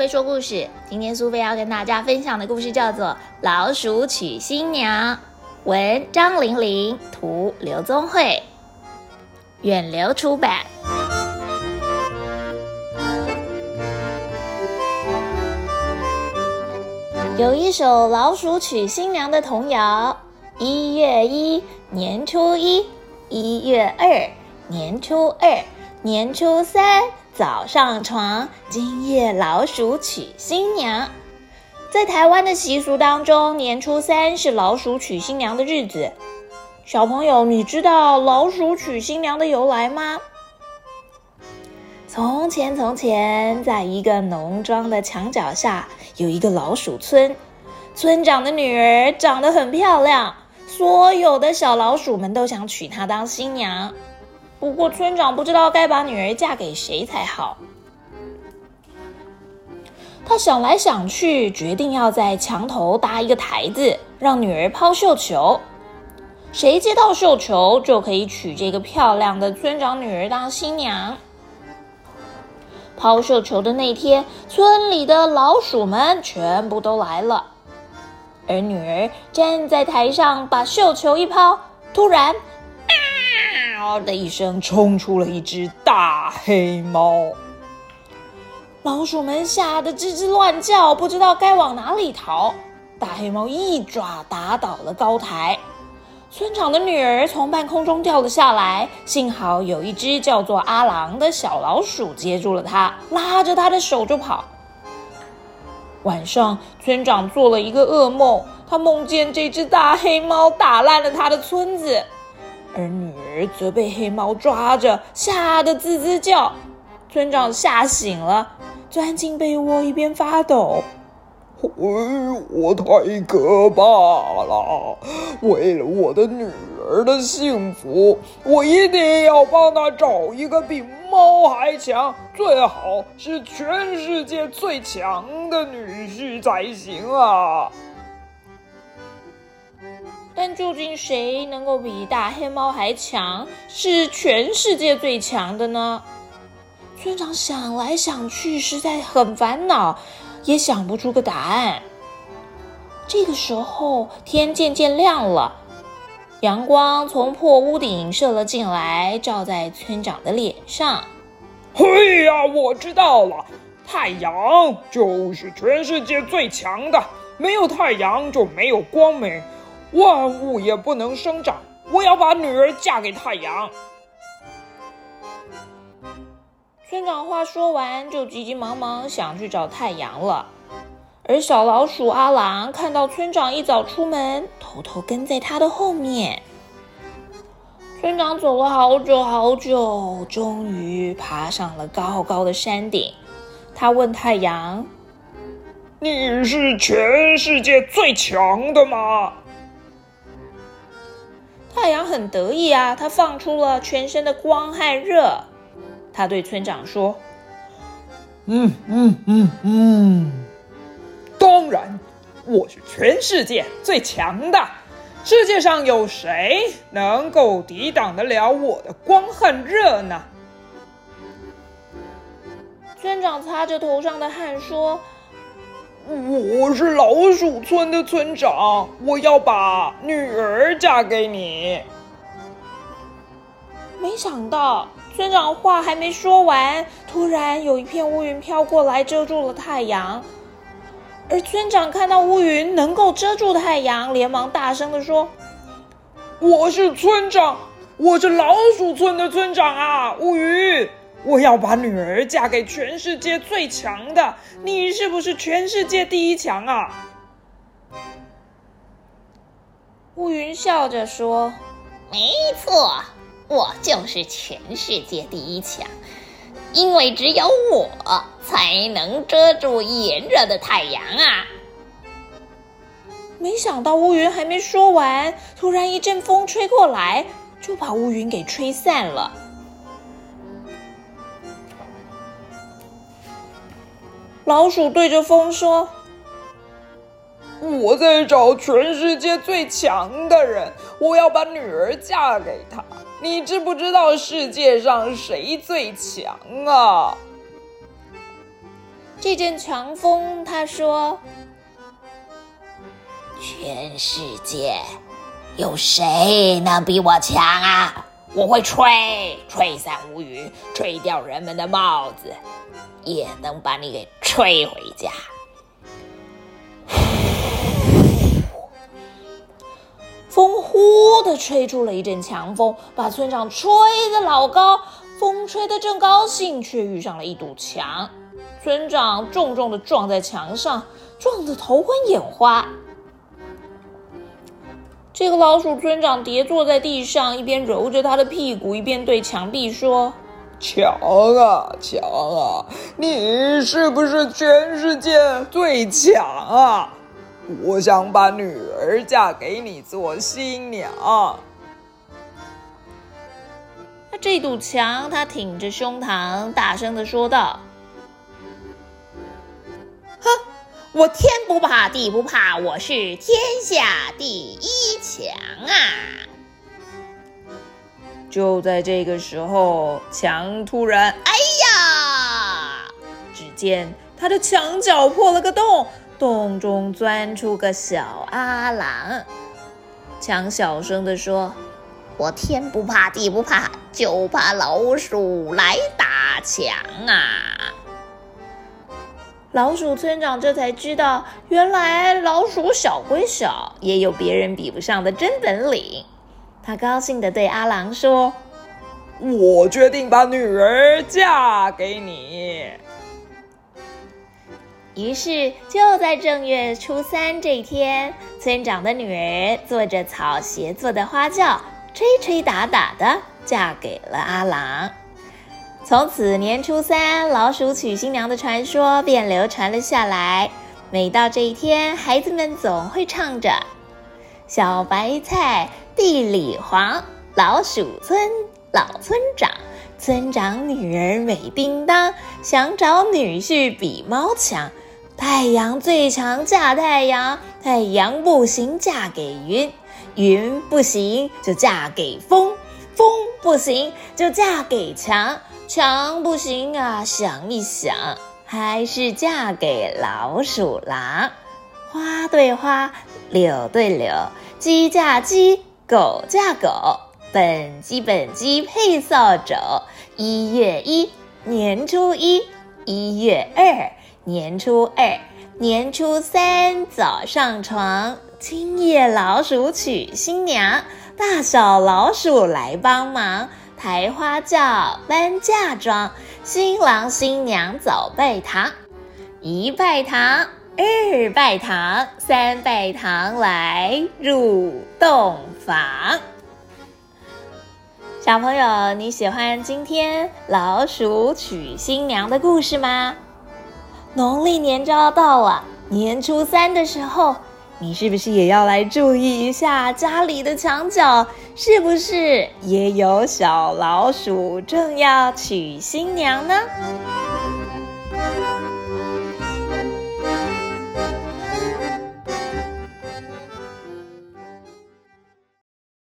菲说故事。今天苏菲要跟大家分享的故事叫做《老鼠娶新娘》，文张玲玲，图刘宗慧，远流出版。有一首老鼠娶新娘的童谣：一月一，年初一；一月二，年初二；年初三。早上床，今夜老鼠娶新娘。在台湾的习俗当中，年初三是老鼠娶新娘的日子。小朋友，你知道老鼠娶新娘的由来吗？从前，从前，在一个农庄的墙角下，有一个老鼠村。村长的女儿长得很漂亮，所有的小老鼠们都想娶她当新娘。不过，村长不知道该把女儿嫁给谁才好。他想来想去，决定要在墙头搭一个台子，让女儿抛绣球。谁接到绣球，就可以娶这个漂亮的村长女儿当新娘。抛绣球的那天，村里的老鼠们全部都来了，而女儿站在台上，把绣球一抛，突然。嗷的一声，冲出了一只大黑猫。老鼠们吓得吱吱乱叫，不知道该往哪里逃。大黑猫一爪打倒了高台，村长的女儿从半空中掉了下来，幸好有一只叫做阿郎的小老鼠接住了她，拉着她的手就跑。晚上，村长做了一个噩梦，他梦见这只大黑猫打烂了他的村子。而女儿则被黑猫抓着，吓得吱吱叫。村长吓醒了，钻进被窝，一边发抖。哎，我太可怕了！为了我的女儿的幸福，我一定要帮她找一个比猫还强，最好是全世界最强的女婿才行啊！但究竟谁能够比大黑猫还强，是全世界最强的呢？村长想来想去，实在很烦恼，也想不出个答案。这个时候，天渐渐亮了，阳光从破屋顶射了进来，照在村长的脸上。嘿呀，我知道了，太阳就是全世界最强的，没有太阳就没有光明。万物也不能生长。我要把女儿嫁给太阳。村长话说完，就急急忙忙想去找太阳了。而小老鼠阿郎看到村长一早出门，偷偷跟在他的后面。村长走了好久好久，终于爬上了高高的山顶。他问太阳：“你是全世界最强的吗？”太阳很得意啊，它放出了全身的光和热。他对村长说：“嗯嗯嗯嗯，当然，我是全世界最强的。世界上有谁能够抵挡得了我的光和热呢？”村长擦着头上的汗说。我是老鼠村的村长，我要把女儿嫁给你。没想到村长话还没说完，突然有一片乌云飘过来，遮住了太阳。而村长看到乌云能够遮住太阳，连忙大声的说：“我是村长，我是老鼠村的村长啊！”乌云。我要把女儿嫁给全世界最强的，你是不是全世界第一强啊？乌云笑着说：“没错，我就是全世界第一强，因为只有我才能遮住炎热的太阳啊！”没想到乌云还没说完，突然一阵风吹过来，就把乌云给吹散了。老鼠对着风说：“我在找全世界最强的人，我要把女儿嫁给他。你知不知道世界上谁最强啊？”这阵强风，他说：“全世界有谁能比我强啊？我会吹，吹散乌云，吹掉人们的帽子，也能把你给吹回家。”风呼的吹出了一阵强风，把村长吹得老高。风吹得正高兴，却遇上了一堵墙。村长重重的撞在墙上，撞得头昏眼花。这个老鼠村长跌坐在地上，一边揉着他的屁股，一边对墙壁说：“墙啊墙啊，你是不是全世界最强啊？我想把女儿嫁给你做新娘。”那这堵墙，他挺着胸膛，大声的说道：“我天不怕地不怕，我是天下第一强啊！”就在这个时候，墙突然，哎呀！只见他的墙角破了个洞，洞中钻出个小阿郎。墙小声的说。我天不怕地不怕，就怕老鼠来打墙啊！老鼠村长这才知道，原来老鼠小归小，也有别人比不上的真本领。他高兴地对阿郎说：“我决定把女儿嫁给你。”于是，就在正月初三这天，村长的女儿坐着草鞋做的花轿。吹吹打打的嫁给了阿郎，从此年初三老鼠娶新娘的传说便流传了下来。每到这一天，孩子们总会唱着：“小白菜地里黄，老鼠村老村长，村长女儿美叮当，想找女婿比猫强。太阳最强嫁太阳，太阳不行嫁给云。”云不行就嫁给风，风不行就嫁给墙，墙不行啊！想一想，还是嫁给老鼠郎。花对花，柳对柳，鸡嫁鸡，狗嫁狗，本鸡本鸡配扫帚。一月一，年初一；一月二，年初二；年初三，早上床。今夜老鼠娶新娘，大小老鼠来帮忙，抬花轿，搬嫁妆，新郎新娘早拜堂，一拜堂，二拜堂，三拜堂来入洞房。小朋友，你喜欢今天老鼠娶新娘的故事吗？农历年就要到了，年初三的时候。你是不是也要来注意一下家里的墙角，是不是也有小老鼠正要娶新娘呢？